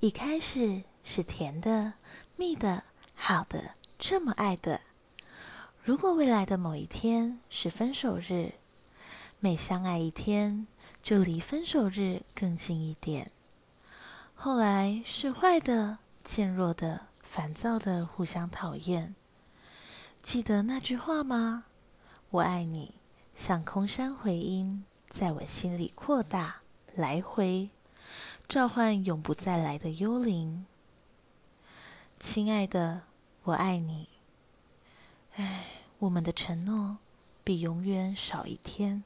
一开始是甜的、蜜的、好的，这么爱的。如果未来的某一天是分手日，每相爱一天，就离分手日更近一点。后来是坏的、渐弱的、烦躁的，互相讨厌。记得那句话吗？我爱你，像空山回音，在我心里扩大，来回召唤永不再来的幽灵。亲爱的，我爱你。唉，我们的承诺比永远少一天。